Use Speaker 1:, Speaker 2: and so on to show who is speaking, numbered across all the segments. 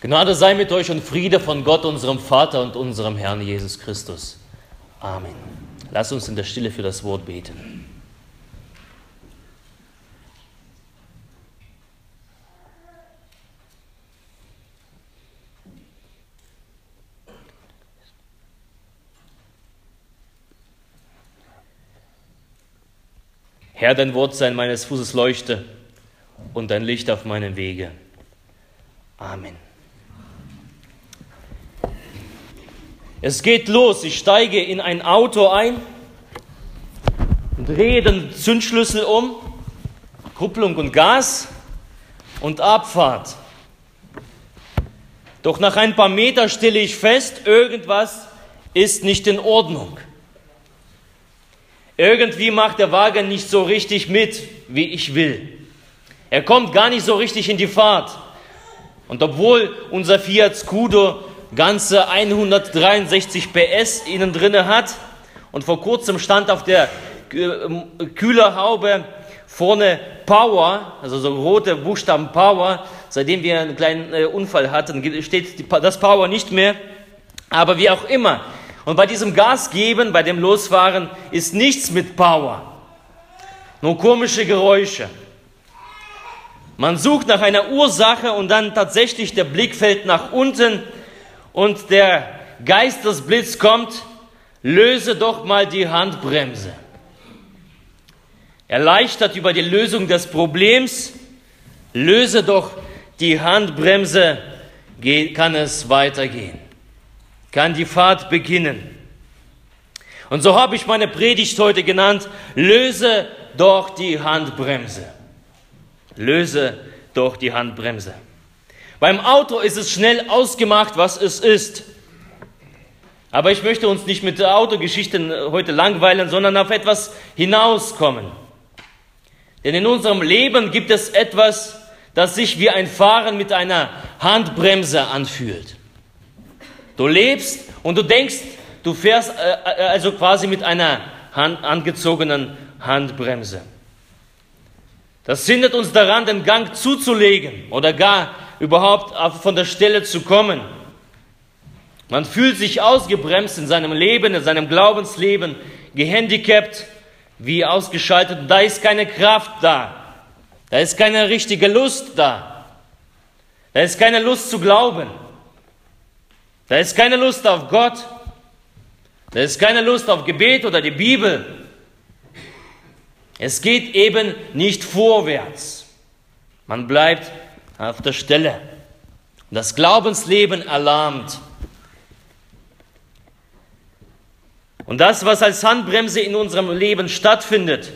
Speaker 1: Gnade sei mit euch und Friede von Gott, unserem Vater und unserem Herrn Jesus Christus. Amen. Lass uns in der Stille für das Wort beten. Herr, dein Wort sei meines Fußes Leuchte und dein Licht auf meinem Wege. Amen. Es geht los. Ich steige in ein Auto ein, drehe den Zündschlüssel um, Kupplung und Gas und Abfahrt. Doch nach ein paar Meter stelle ich fest, irgendwas ist nicht in Ordnung. Irgendwie macht der Wagen nicht so richtig mit, wie ich will. Er kommt gar nicht so richtig in die Fahrt. Und obwohl unser Fiat Scudo ganze 163 PS innen drinne hat und vor kurzem stand auf der äh, Kühlerhaube vorne Power, also so rote Buchstaben Power, seitdem wir einen kleinen äh, Unfall hatten, steht das Power nicht mehr. Aber wie auch immer. Und bei diesem Gas geben, bei dem Losfahren, ist nichts mit Power. Nur komische Geräusche. Man sucht nach einer Ursache und dann tatsächlich der Blick fällt nach unten und der Geistesblitz kommt, löse doch mal die Handbremse. Erleichtert über die Lösung des Problems, löse doch die Handbremse, kann es weitergehen, kann die Fahrt beginnen. Und so habe ich meine Predigt heute genannt, löse doch die Handbremse. Löse doch die Handbremse. Beim Auto ist es schnell ausgemacht, was es ist. Aber ich möchte uns nicht mit Autogeschichten heute langweilen, sondern auf etwas hinauskommen. Denn in unserem Leben gibt es etwas, das sich wie ein Fahren mit einer Handbremse anfühlt. Du lebst und du denkst, du fährst äh, äh, also quasi mit einer Hand, angezogenen Handbremse. Das hindert uns daran, den Gang zuzulegen oder gar überhaupt von der Stelle zu kommen. Man fühlt sich ausgebremst in seinem Leben, in seinem Glaubensleben, gehandicapt, wie ausgeschaltet. Da ist keine Kraft da. Da ist keine richtige Lust da. Da ist keine Lust zu glauben. Da ist keine Lust auf Gott. Da ist keine Lust auf Gebet oder die Bibel. Es geht eben nicht vorwärts. Man bleibt auf der Stelle. Das Glaubensleben erlahmt. Und das, was als Handbremse in unserem Leben stattfindet,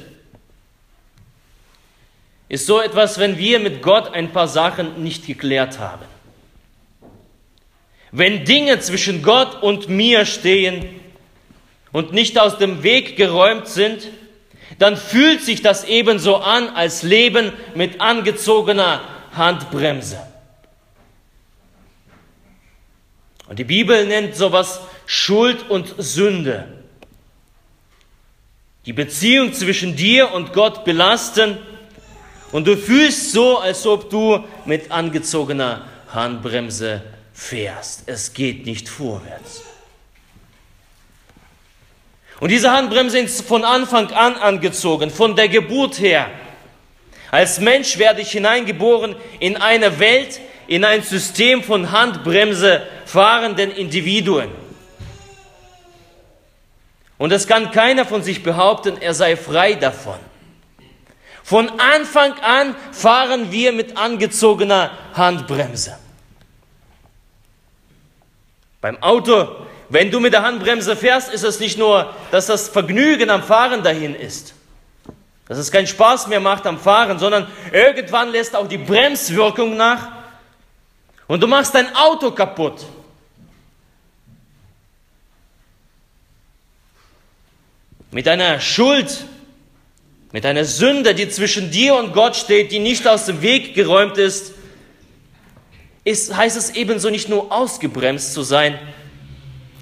Speaker 1: ist so etwas, wenn wir mit Gott ein paar Sachen nicht geklärt haben. Wenn Dinge zwischen Gott und mir stehen und nicht aus dem Weg geräumt sind, dann fühlt sich das ebenso an als Leben mit angezogener Handbremse. Und die Bibel nennt sowas Schuld und Sünde. Die Beziehung zwischen dir und Gott belasten und du fühlst so, als ob du mit angezogener Handbremse fährst. Es geht nicht vorwärts. Und diese Handbremse ist von Anfang an angezogen, von der Geburt her. Als Mensch werde ich hineingeboren in eine Welt, in ein System von Handbremse fahrenden Individuen. Und es kann keiner von sich behaupten, er sei frei davon. Von Anfang an fahren wir mit angezogener Handbremse. Beim Auto wenn du mit der Handbremse fährst, ist es nicht nur, dass das Vergnügen am Fahren dahin ist, dass es keinen Spaß mehr macht am Fahren, sondern irgendwann lässt auch die Bremswirkung nach und du machst dein Auto kaputt. Mit einer Schuld, mit einer Sünde, die zwischen dir und Gott steht, die nicht aus dem Weg geräumt ist, ist heißt es ebenso nicht nur ausgebremst zu sein,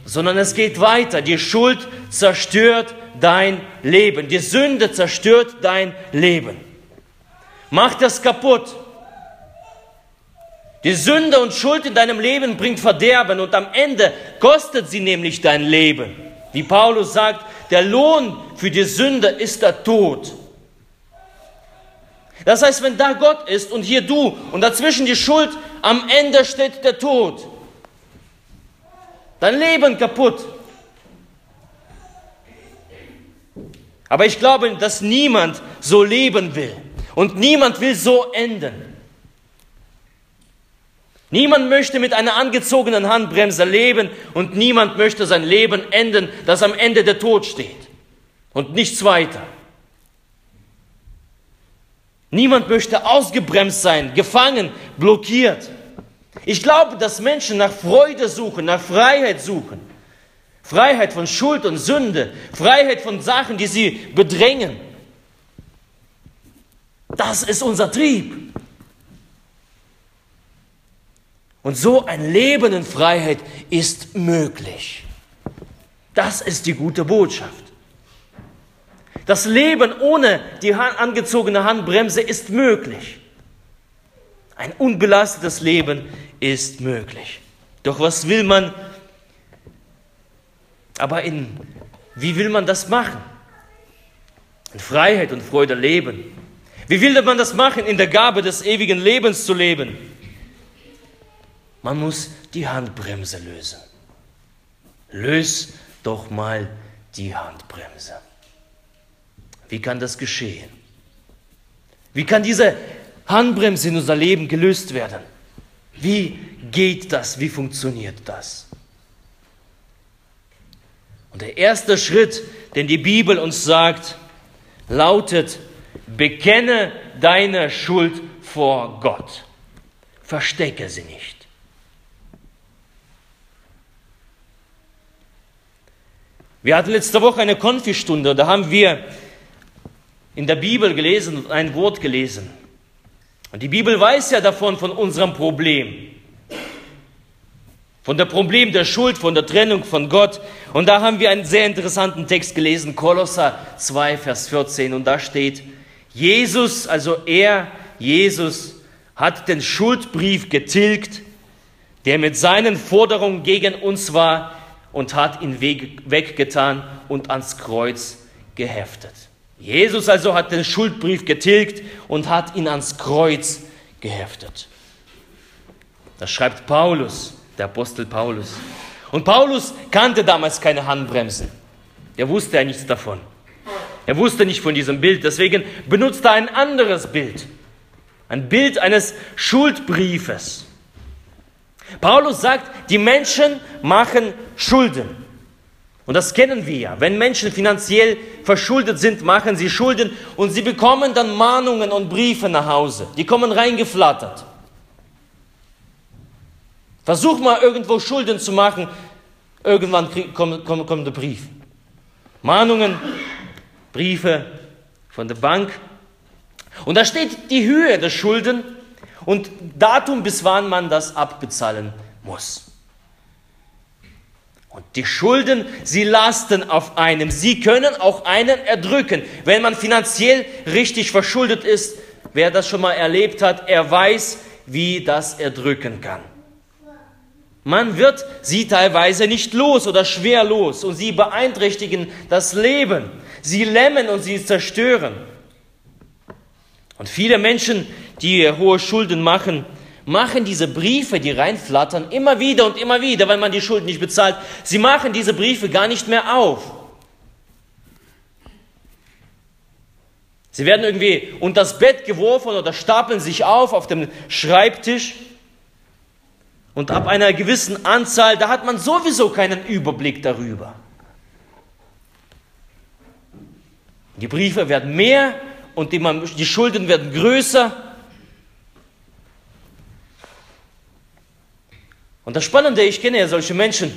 Speaker 1: sondern es geht weiter. Die Schuld zerstört dein Leben. Die Sünde zerstört dein Leben. Macht das kaputt. Die Sünde und Schuld in deinem Leben bringt Verderben und am Ende kostet sie nämlich dein Leben. Wie Paulus sagt, der Lohn für die Sünde ist der Tod. Das heißt, wenn da Gott ist und hier du und dazwischen die Schuld, am Ende steht der Tod. Dein Leben kaputt. Aber ich glaube, dass niemand so leben will und niemand will so enden. Niemand möchte mit einer angezogenen Handbremse leben und niemand möchte sein Leben enden, dass am Ende der Tod steht und nichts weiter. Niemand möchte ausgebremst sein, gefangen, blockiert. Ich glaube, dass Menschen nach Freude suchen, nach Freiheit suchen. Freiheit von Schuld und Sünde, Freiheit von Sachen, die sie bedrängen. Das ist unser Trieb. Und so ein Leben in Freiheit ist möglich. Das ist die gute Botschaft. Das Leben ohne die angezogene Handbremse ist möglich. Ein unbelastetes Leben ist möglich. Doch was will man? Aber in, wie will man das machen? In Freiheit und Freude leben. Wie will man das machen, in der Gabe des ewigen Lebens zu leben? Man muss die Handbremse lösen. Löse doch mal die Handbremse. Wie kann das geschehen? Wie kann diese Handbremse in unser Leben gelöst werden? Wie geht das? Wie funktioniert das? Und der erste Schritt, den die Bibel uns sagt, lautet, bekenne deine Schuld vor Gott. Verstecke sie nicht. Wir hatten letzte Woche eine Konfistunde, da haben wir in der Bibel gelesen ein Wort gelesen. Und die Bibel weiß ja davon, von unserem Problem. Von dem Problem der Schuld, von der Trennung von Gott. Und da haben wir einen sehr interessanten Text gelesen, Kolosser 2, Vers 14. Und da steht, Jesus, also er, Jesus, hat den Schuldbrief getilgt, der mit seinen Forderungen gegen uns war, und hat ihn weggetan und ans Kreuz geheftet. Jesus also hat den Schuldbrief getilgt und hat ihn ans Kreuz geheftet. Das schreibt Paulus, der Apostel Paulus. Und Paulus kannte damals keine Handbremsen. Er wusste ja nichts davon. Er wusste nicht von diesem Bild. Deswegen benutzt er ein anderes Bild. Ein Bild eines Schuldbriefes. Paulus sagt, die Menschen machen Schulden. Und das kennen wir ja. Wenn Menschen finanziell verschuldet sind, machen sie Schulden und sie bekommen dann Mahnungen und Briefe nach Hause. Die kommen reingeflattert. Versuch mal irgendwo Schulden zu machen, irgendwann kommt, kommt, kommt der Brief. Mahnungen, Briefe von der Bank. Und da steht die Höhe der Schulden und Datum, bis wann man das abbezahlen muss. Und die Schulden, sie lasten auf einem. Sie können auch einen erdrücken. Wenn man finanziell richtig verschuldet ist, wer das schon mal erlebt hat, er weiß, wie das erdrücken kann. Man wird sie teilweise nicht los oder schwer los und sie beeinträchtigen das Leben. Sie lämmen und sie zerstören. Und viele Menschen, die hohe Schulden machen, machen diese Briefe, die reinflattern, immer wieder und immer wieder, weil man die Schulden nicht bezahlt. Sie machen diese Briefe gar nicht mehr auf. Sie werden irgendwie unter das Bett geworfen oder stapeln sich auf auf dem Schreibtisch. Und ab einer gewissen Anzahl, da hat man sowieso keinen Überblick darüber. Die Briefe werden mehr und die, Schulden werden größer. Und das Spannende, ich kenne ja solche Menschen.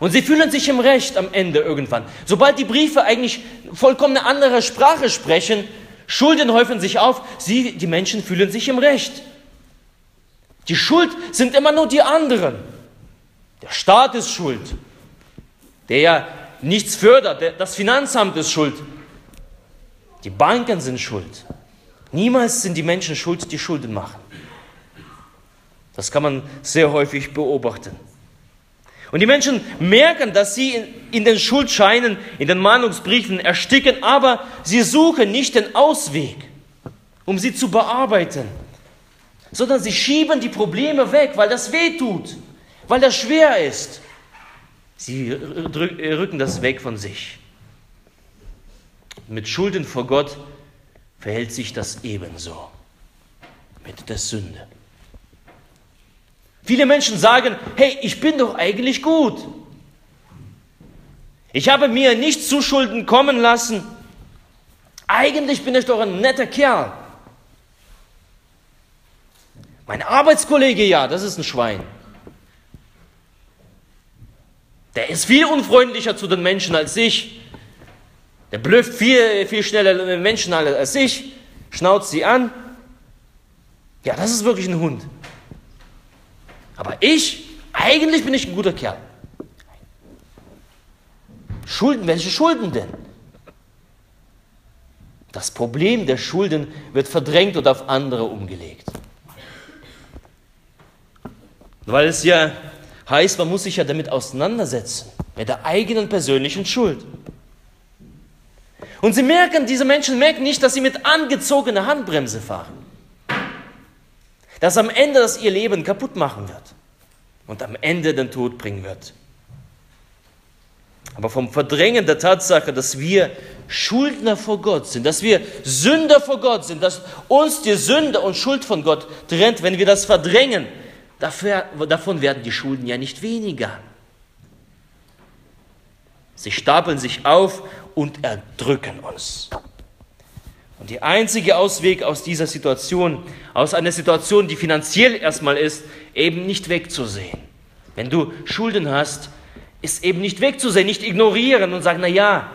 Speaker 1: Und sie fühlen sich im Recht am Ende irgendwann. Sobald die Briefe eigentlich vollkommen eine andere Sprache sprechen, Schulden häufen sich auf, sie, die Menschen fühlen sich im Recht. Die Schuld sind immer nur die anderen. Der Staat ist schuld, der ja nichts fördert. Das Finanzamt ist schuld. Die Banken sind schuld. Niemals sind die Menschen schuld, die Schulden machen. Das kann man sehr häufig beobachten. Und die Menschen merken, dass sie in, den Schuldscheinen, in den Mahnungsbriefen ersticken, aber sie suchen nicht den Ausweg, um sie zu bearbeiten, sondern sie schieben die Probleme weg, weil das weh tut, weil das schwer ist. Sie rücken das weg von sich. Mit Schulden vor Gott verhält sich das ebenso mit der Sünde. Viele Menschen sagen, hey, ich bin doch eigentlich gut. Ich habe mir nicht zu Schulden kommen lassen. Eigentlich bin ich doch ein netter Kerl. Mein Arbeitskollege, ja, das ist ein Schwein. Der ist viel unfreundlicher zu den Menschen als ich. Der blöft viel, viel schneller Menschen als ich, schnauzt sie an. Ja, das ist wirklich ein Hund. Aber ich, eigentlich bin ich ein guter Kerl. Schulden, welche Schulden denn? Das Problem der Schulden wird verdrängt und auf andere umgelegt. Weil es ja heißt, man muss sich ja damit auseinandersetzen, mit der eigenen persönlichen Schuld. Und sie merken, diese Menschen merken nicht, dass sie mit angezogener Handbremse fahren das am Ende das ihr Leben kaputt machen wird und am Ende den Tod bringen wird. Aber vom Verdrängen der Tatsache, dass wir Schuldner vor Gott sind, dass wir Sünder vor Gott sind, dass uns die Sünde und Schuld von Gott trennt, wenn wir das verdrängen, dafür, davon werden die Schulden ja nicht weniger. Sie stapeln sich auf und erdrücken uns. Und der einzige Ausweg aus dieser Situation, aus einer Situation, die finanziell erstmal ist, eben nicht wegzusehen. Wenn du Schulden hast, ist eben nicht wegzusehen, nicht ignorieren und sagen, na ja,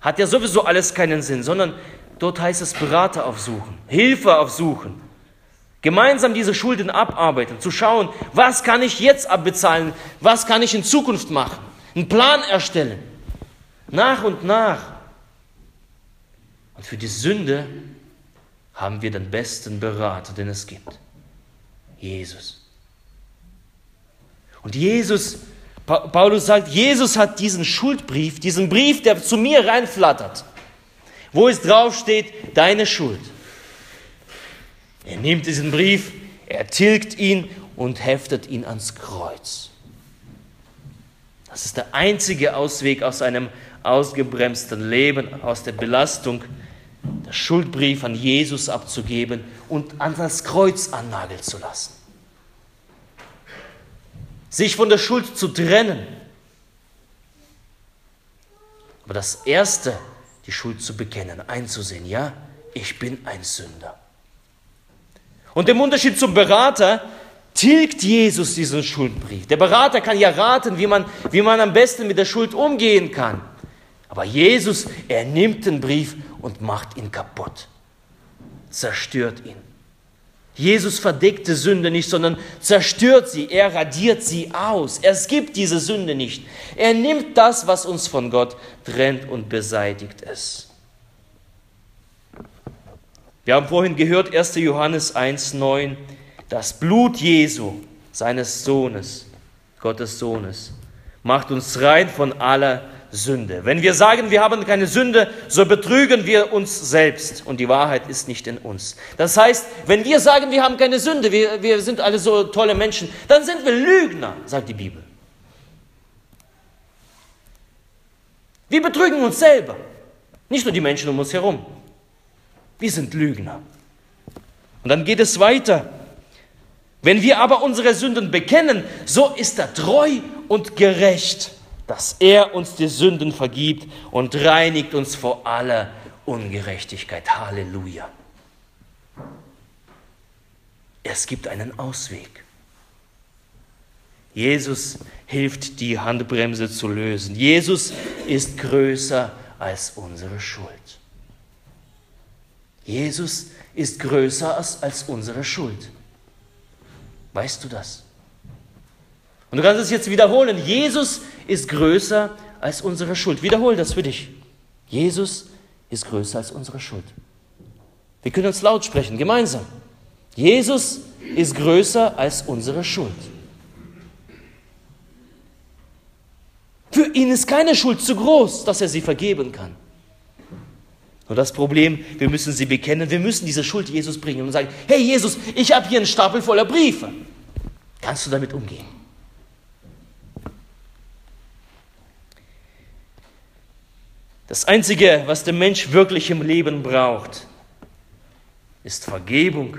Speaker 1: hat ja sowieso alles keinen Sinn, sondern dort heißt es Berater aufsuchen, Hilfe aufsuchen, gemeinsam diese Schulden abarbeiten, zu schauen, was kann ich jetzt abbezahlen, was kann ich in Zukunft machen, einen Plan erstellen, nach und nach und für die Sünde haben wir den besten Berater, den es gibt. Jesus. Und Jesus, Paulus sagt, Jesus hat diesen Schuldbrief, diesen Brief, der zu mir reinflattert, wo es draufsteht, deine Schuld. Er nimmt diesen Brief, er tilgt ihn und heftet ihn ans Kreuz. Das ist der einzige Ausweg aus einem ausgebremsten Leben, aus der Belastung, der Schuldbrief an Jesus abzugeben und an das Kreuz annageln zu lassen. Sich von der Schuld zu trennen. Aber das Erste, die Schuld zu bekennen, einzusehen, ja, ich bin ein Sünder. Und im Unterschied zum Berater tilgt Jesus diesen Schuldbrief. Der Berater kann ja raten, wie man, wie man am besten mit der Schuld umgehen kann. Aber Jesus, er nimmt den Brief und macht ihn kaputt, zerstört ihn. Jesus verdeckte Sünde nicht, sondern zerstört sie, er radiert sie aus. Es gibt diese Sünde nicht. Er nimmt das, was uns von Gott trennt und beseitigt es. Wir haben vorhin gehört, 1. Johannes 1.9, das Blut Jesu, seines Sohnes, Gottes Sohnes, macht uns rein von aller Sünde. Wenn wir sagen, wir haben keine Sünde, so betrügen wir uns selbst und die Wahrheit ist nicht in uns. Das heißt, wenn wir sagen, wir haben keine Sünde, wir, wir sind alle so tolle Menschen, dann sind wir Lügner, sagt die Bibel. Wir betrügen uns selber, nicht nur die Menschen um uns herum. Wir sind Lügner. Und dann geht es weiter. Wenn wir aber unsere Sünden bekennen, so ist er treu und gerecht dass er uns die Sünden vergibt und reinigt uns vor aller Ungerechtigkeit. Halleluja. Es gibt einen Ausweg. Jesus hilft, die Handbremse zu lösen. Jesus ist größer als unsere Schuld. Jesus ist größer als, unsere Schuld. Weißt du das? Und du kannst es jetzt wiederholen. Jesus ist größer als unsere Schuld. Wiederhol das für dich. Jesus ist größer als unsere Schuld. Wir können uns laut sprechen, gemeinsam. Jesus ist größer als unsere Schuld. Für ihn ist keine Schuld zu groß, dass er sie vergeben kann. Nur das Problem, wir müssen sie bekennen, wir müssen diese Schuld Jesus bringen und sagen, hey Jesus, ich habe hier einen Stapel voller Briefe. Kannst du damit umgehen? Das Einzige, was der Mensch wirklich im Leben braucht, ist Vergebung,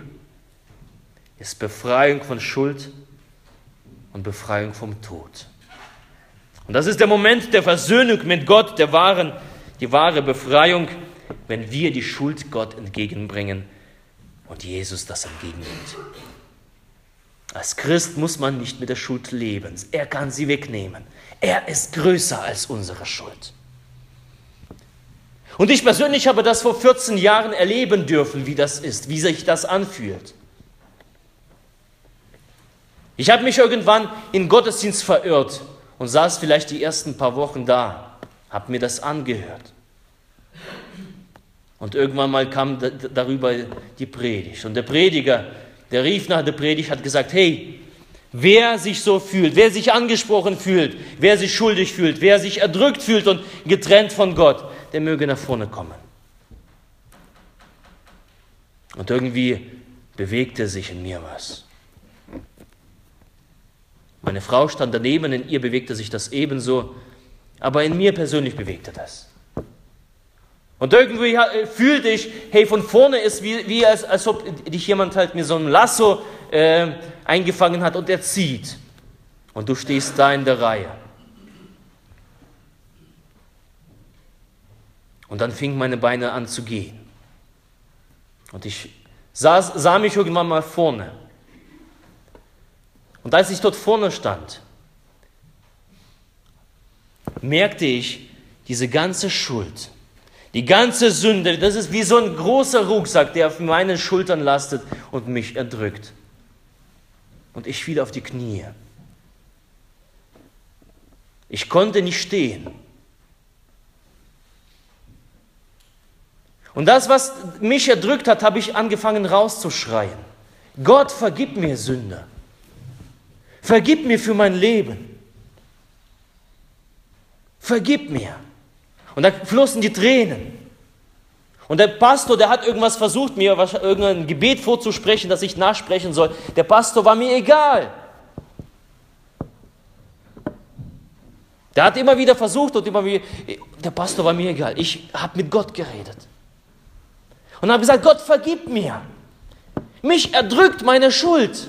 Speaker 1: ist Befreiung von Schuld und Befreiung vom Tod. Und das ist der Moment der Versöhnung mit Gott, der wahren, die wahre Befreiung, wenn wir die Schuld Gott entgegenbringen und Jesus das entgegennimmt. Als Christ muss man nicht mit der Schuld leben. Er kann sie wegnehmen. Er ist größer als unsere Schuld. Und ich persönlich habe das vor 14 Jahren erleben dürfen, wie das ist, wie sich das anfühlt. Ich habe mich irgendwann in Gottesdienst verirrt und saß vielleicht die ersten paar Wochen da, habe mir das angehört. Und irgendwann mal kam darüber die Predigt. Und der Prediger, der rief nach der Predigt, hat gesagt, hey, wer sich so fühlt, wer sich angesprochen fühlt, wer sich schuldig fühlt, wer sich erdrückt fühlt und getrennt von Gott, der möge nach vorne kommen. Und irgendwie bewegte sich in mir was. Meine Frau stand daneben, in ihr bewegte sich das ebenso, aber in mir persönlich bewegte das. Und irgendwie fühlte ich, hey, von vorne ist wie, wie als, als ob dich jemand halt mit so einem Lasso äh, eingefangen hat und er zieht. Und du stehst da in der Reihe. Und dann fingen meine Beine an zu gehen. Und ich sah, sah mich irgendwann mal vorne. Und als ich dort vorne stand, merkte ich diese ganze Schuld, die ganze Sünde, das ist wie so ein großer Rucksack, der auf meinen Schultern lastet und mich erdrückt. Und ich fiel auf die Knie. Ich konnte nicht stehen. Und das, was mich erdrückt hat, habe ich angefangen rauszuschreien. Gott, vergib mir Sünde. Vergib mir für mein Leben. Vergib mir. Und da flossen die Tränen. Und der Pastor, der hat irgendwas versucht, mir irgendein Gebet vorzusprechen, das ich nachsprechen soll. Der Pastor war mir egal. Der hat immer wieder versucht und immer wieder, der Pastor war mir egal. Ich habe mit Gott geredet. Und habe gesagt, Gott, vergib mir. Mich erdrückt meine Schuld.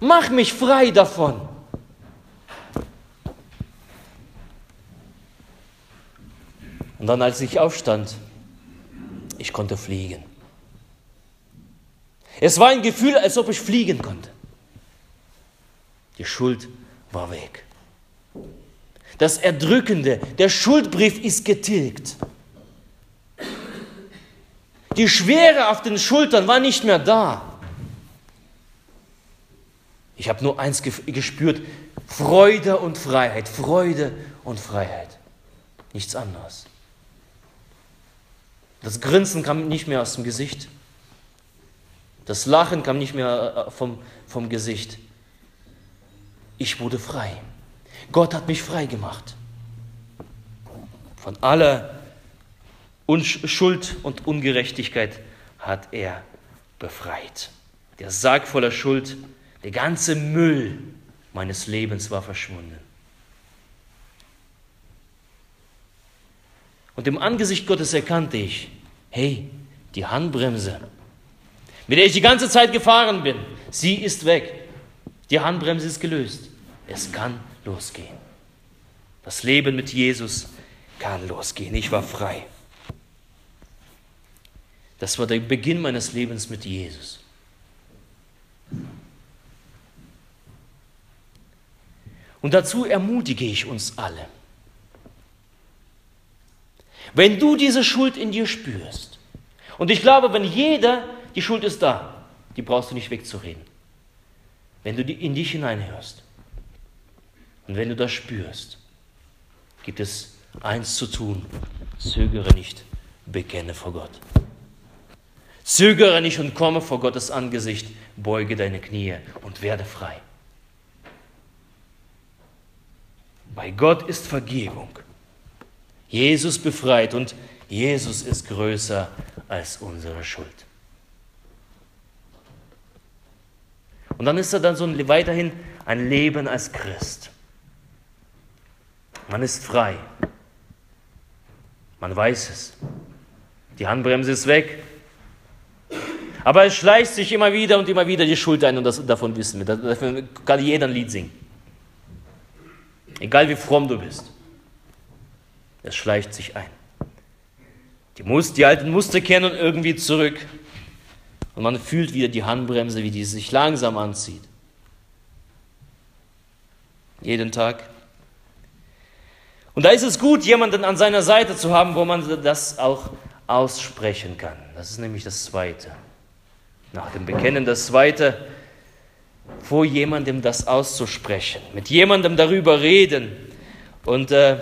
Speaker 1: Mach mich frei davon. Und dann, als ich aufstand, ich konnte fliegen. Es war ein Gefühl, als ob ich fliegen konnte. Die Schuld war weg. Das Erdrückende, der Schuldbrief ist getilgt. Die Schwere auf den Schultern war nicht mehr da. Ich habe nur eins gespürt, Freude und Freiheit, Freude und Freiheit. Nichts anderes. Das Grinsen kam nicht mehr aus dem Gesicht. Das Lachen kam nicht mehr äh, vom, vom Gesicht. Ich wurde frei. Gott hat mich frei gemacht. Von aller Schuld und Ungerechtigkeit hat er befreit. Der Sarg voller Schuld, der ganze Müll meines Lebens war verschwunden. Und im Angesicht Gottes erkannte ich, hey, die Handbremse, mit der ich die ganze Zeit gefahren bin, sie ist weg. Die Handbremse ist gelöst. Es kann losgehen. Das Leben mit Jesus kann losgehen. Ich war frei. Das war der Beginn meines Lebens mit Jesus. Und dazu ermutige ich uns alle. Wenn du diese Schuld in dir spürst, und ich glaube, wenn jeder, die Schuld ist da, die brauchst du nicht wegzureden. Wenn du in dich hineinhörst und wenn du das spürst, gibt es eins zu tun, zögere nicht, bekenne vor Gott. Zögere nicht und komme vor Gottes Angesicht, beuge deine Knie und werde frei. Bei Gott ist Vergebung. Jesus befreit und Jesus ist größer als unsere Schuld. Und dann ist er dann so weiterhin ein Leben als Christ. Man ist frei. Man weiß es. Die Handbremse ist weg. Aber es schleicht sich immer wieder und immer wieder die Schuld ein und das, davon wissen wir. Dafür kann jeder ein Lied singen. Egal wie fromm du bist. Es schleicht sich ein. Die, Muster, die alten Muster kehren irgendwie zurück. Und man fühlt wieder die Handbremse, wie die sich langsam anzieht. Jeden Tag. Und da ist es gut, jemanden an seiner Seite zu haben, wo man das auch aussprechen kann. Das ist nämlich das Zweite. Nach dem Bekennen das Zweite, vor jemandem das auszusprechen, mit jemandem darüber reden. Und äh,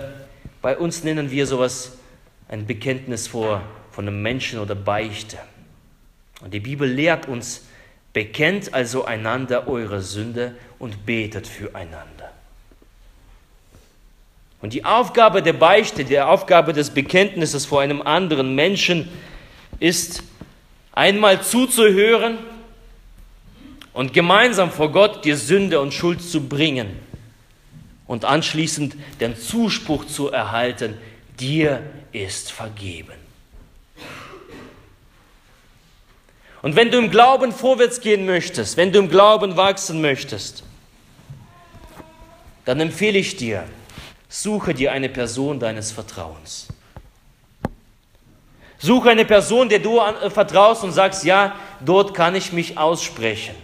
Speaker 1: bei uns nennen wir sowas ein Bekenntnis vor von einem Menschen oder Beichte. Und die Bibel lehrt uns, bekennt also einander eure Sünde und betet füreinander. Und die Aufgabe der Beichte, die Aufgabe des Bekenntnisses vor einem anderen Menschen ist, einmal zuzuhören und gemeinsam vor Gott die Sünde und Schuld zu bringen und anschließend den Zuspruch zu erhalten, dir ist vergeben. Und wenn du im Glauben vorwärts gehen möchtest, wenn du im Glauben wachsen möchtest, dann empfehle ich dir, suche dir eine Person deines Vertrauens. Suche eine Person, der du äh, vertraust und sagst, ja, dort kann ich mich aussprechen.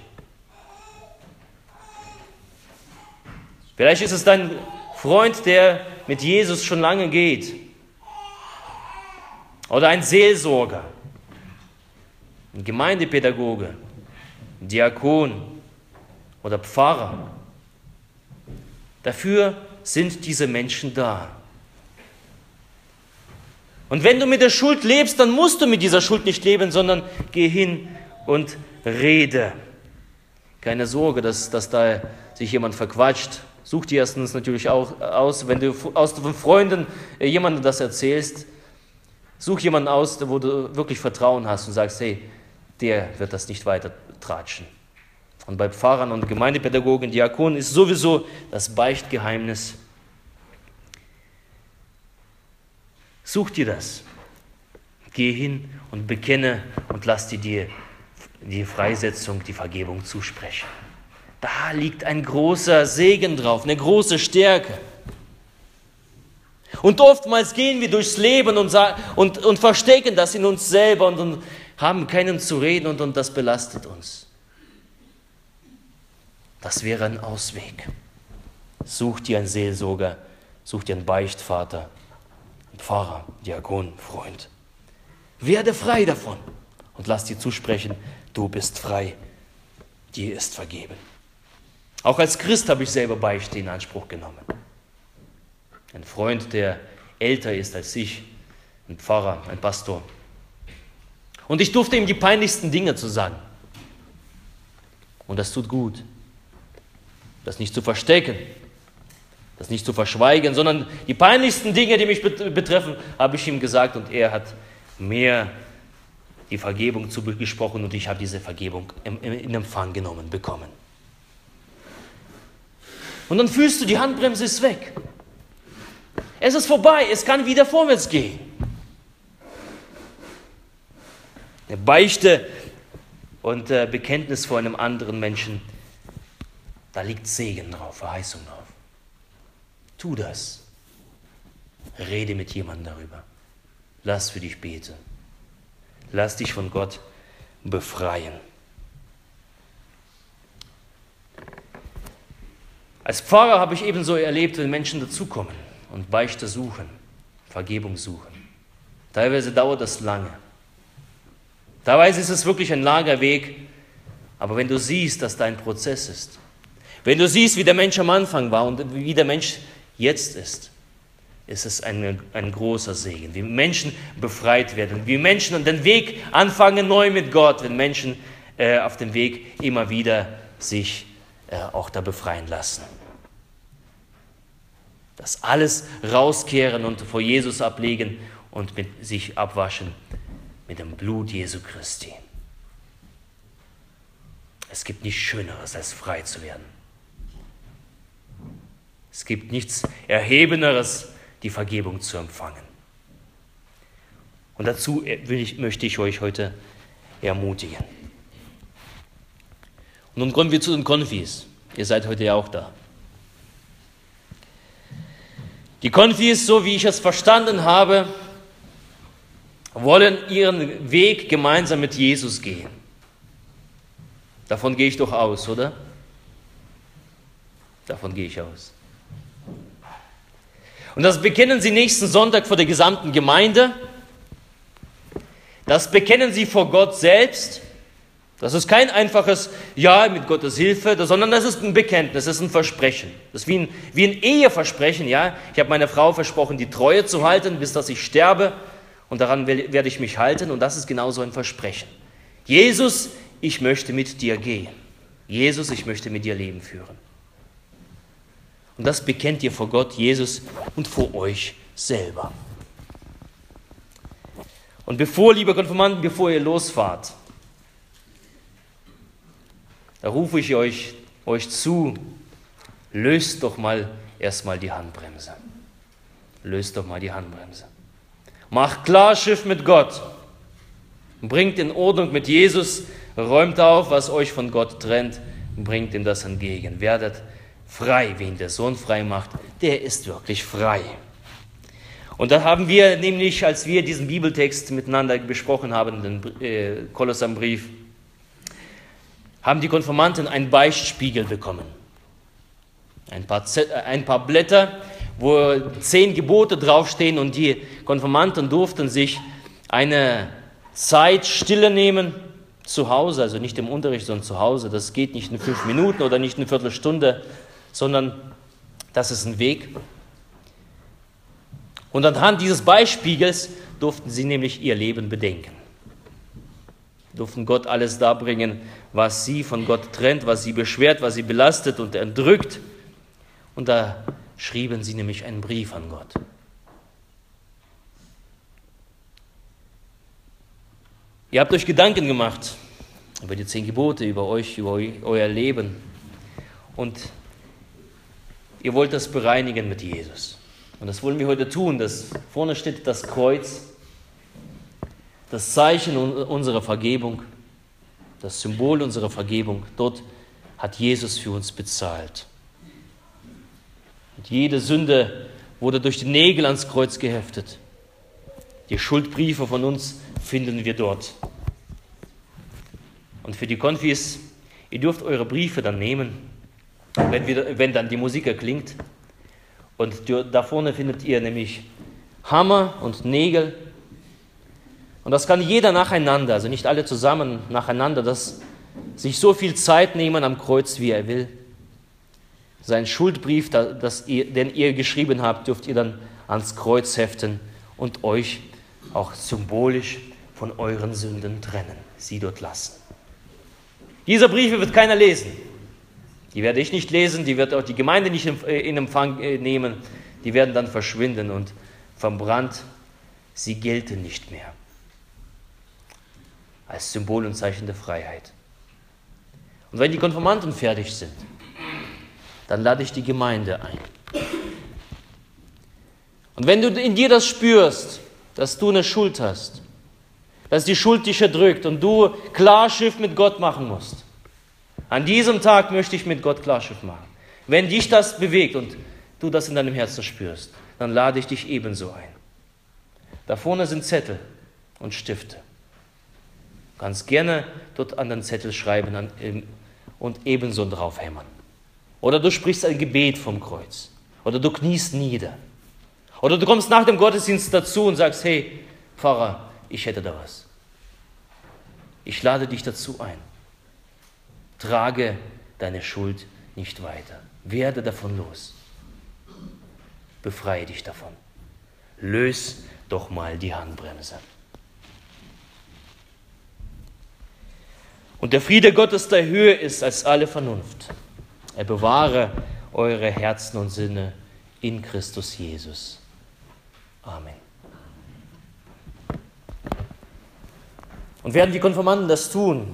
Speaker 1: Vielleicht ist es dein Freund, der mit Jesus schon lange geht. Oder ein Seelsorger, ein Gemeindepädagoge, ein Diakon oder Pfarrer. Dafür sind diese Menschen da. Und wenn du mit der Schuld lebst, dann musst du mit dieser Schuld nicht leben, sondern geh hin und rede. Keine Sorge, dass, dass da sich jemand verquatscht. Such dir erstens natürlich auch aus, wenn du aus von Freunden äh, jemandem das erzählst, such jemanden aus, wo du wirklich Vertrauen hast und sagst, hey, der wird das nicht weiter tratschen. Und bei Pfarrern und Gemeindepädagogen, Diakonen ist sowieso das Beichtgeheimnis Such dir das. Geh hin und bekenne und lass dir die, die Freisetzung, die Vergebung zusprechen. Da liegt ein großer Segen drauf, eine große Stärke. Und oftmals gehen wir durchs Leben und, und, und verstecken das in uns selber und, und haben keinen zu reden und, und das belastet uns. Das wäre ein Ausweg. Such dir einen Seelsorger, such dir einen Beichtvater, Pfarrer, Diakon, Freund. Werde frei davon und lass dir zusprechen, du bist frei, dir ist vergeben. Auch als Christ habe ich selber Beichte in Anspruch genommen. Ein Freund, der älter ist als ich, ein Pfarrer, ein Pastor. Und ich durfte ihm die peinlichsten Dinge zu sagen. Und das tut gut, das nicht zu verstecken, das nicht zu verschweigen, sondern die peinlichsten Dinge, die mich betreffen, habe ich ihm gesagt und er hat mir die Vergebung zugesprochen und ich habe diese Vergebung in Empfang genommen bekommen. Und dann fühlst du, die Handbremse ist weg. Es ist vorbei, es kann wieder vorwärts gehen. Eine Beichte und äh, Bekenntnis vor einem anderen Menschen, da liegt Segen drauf, Verheißung drauf. Tu das. Rede mit jemandem darüber. Lass für dich beten. Lass dich von Gott befreien. Als Pfarrer habe ich ebenso erlebt, wenn Menschen dazukommen und Beichte suchen, Vergebung suchen. Teilweise dauert das lange. Teilweise ist es wirklich ein langer Weg, aber wenn du siehst, dass da ein Prozess ist, wenn du siehst, wie der Mensch am Anfang war und wie der Mensch jetzt ist, ist es ein, ein großer Segen, wie Menschen befreit werden, wie Menschen den Weg anfangen neu mit Gott, wenn Menschen äh, auf dem Weg immer wieder sich äh, auch da befreien lassen. Das alles rauskehren und vor Jesus ablegen und mit sich abwaschen mit dem Blut Jesu Christi. Es gibt nichts Schöneres, als frei zu werden. Es gibt nichts Erhebenderes, die Vergebung zu empfangen. Und dazu ich, möchte ich euch heute ermutigen. Nun kommen wir zu den Konfis. Ihr seid heute ja auch da. Die Konfis, so wie ich es verstanden habe, wollen ihren Weg gemeinsam mit Jesus gehen. Davon gehe ich doch aus, oder? Davon gehe ich aus. Und das bekennen sie nächsten Sonntag vor der gesamten Gemeinde. Das bekennen sie vor Gott selbst. Das ist kein einfaches Ja mit Gottes Hilfe, sondern das ist ein Bekenntnis, das ist ein Versprechen. Das ist wie ein, wie ein Eheversprechen. Ja? Ich habe meiner Frau versprochen, die Treue zu halten, bis dass ich sterbe. Und daran werde ich mich halten. Und das ist genauso ein Versprechen. Jesus, ich möchte mit dir gehen. Jesus, ich möchte mit dir Leben führen. Und das bekennt ihr vor Gott, Jesus und vor euch selber. Und bevor, liebe Konfirmanden, bevor ihr losfahrt, da rufe ich euch, euch zu, löst doch mal erstmal die Handbremse. Löst doch mal die Handbremse. Macht klar Schiff mit Gott. Bringt in Ordnung mit Jesus. Räumt auf, was euch von Gott trennt. Bringt ihm das entgegen. Werdet frei. Wen der Sohn frei macht, der ist wirklich frei. Und da haben wir nämlich, als wir diesen Bibeltext miteinander besprochen haben, den äh, Kolosserbrief, haben die Konformanten einen Beichtspiegel bekommen. Ein paar, äh, ein paar Blätter, wo zehn Gebote draufstehen und die Konformanten durften sich eine Zeit stille nehmen, zu Hause, also nicht im Unterricht, sondern zu Hause. Das geht nicht in fünf Minuten oder nicht eine Viertelstunde, sondern das ist ein Weg. Und anhand dieses Beispiegels durften sie nämlich ihr Leben bedenken. Durften Gott alles darbringen, was sie von Gott trennt, was sie beschwert, was sie belastet und erdrückt. Und da schrieben sie nämlich einen Brief an Gott. Ihr habt euch Gedanken gemacht über die zehn Gebote, über euch, über euer Leben. Und ihr wollt das bereinigen mit Jesus. Und das wollen wir heute tun. Das, vorne steht das Kreuz, das Zeichen unserer Vergebung, das Symbol unserer Vergebung. Dort hat Jesus für uns bezahlt. Und jede Sünde wurde durch die Nägel ans Kreuz geheftet. Die Schuldbriefe von uns finden wir dort. Und für die Konfis, ihr dürft eure Briefe dann nehmen, wenn, wir, wenn dann die Musik erklingt. Und da vorne findet ihr nämlich Hammer und Nägel. Und das kann jeder nacheinander, also nicht alle zusammen nacheinander, das sich so viel Zeit nehmen am Kreuz, wie er will. Sein Schuldbrief, ihr, den ihr geschrieben habt, dürft ihr dann ans Kreuz heften und euch auch symbolisch von euren Sünden trennen, sie dort lassen. Diese Briefe wird keiner lesen. Die werde ich nicht lesen, die wird auch die Gemeinde nicht in Empfang äh, nehmen. Die werden dann verschwinden und verbrannt. Sie gelten nicht mehr als Symbol und Zeichen der Freiheit. Und wenn die Konformanten fertig sind, dann lade ich die Gemeinde ein. Und wenn du in dir das spürst, dass du eine Schuld hast, dass die Schuld dich erdrückt und du Klarschiff mit Gott machen musst, an diesem Tag möchte ich mit Gott Klarschiff machen. Wenn dich das bewegt und du das in deinem Herzen spürst, dann lade ich dich ebenso ein. Da vorne sind Zettel und Stifte. Kannst gerne dort an den Zettel schreiben und ebenso draufhämmern. Oder du sprichst ein Gebet vom Kreuz. Oder du kniest nieder. Oder du kommst nach dem Gottesdienst dazu und sagst, hey, Pfarrer, ich hätte da was. Ich lade dich dazu ein. Trage deine Schuld nicht weiter. Werde davon los. Befreie dich davon. Löse doch mal die Handbremse. Und der Friede Gottes, der höher ist als alle Vernunft, er bewahre eure Herzen und Sinne in Christus Jesus. Amen. Und werden die Konformanten das tun,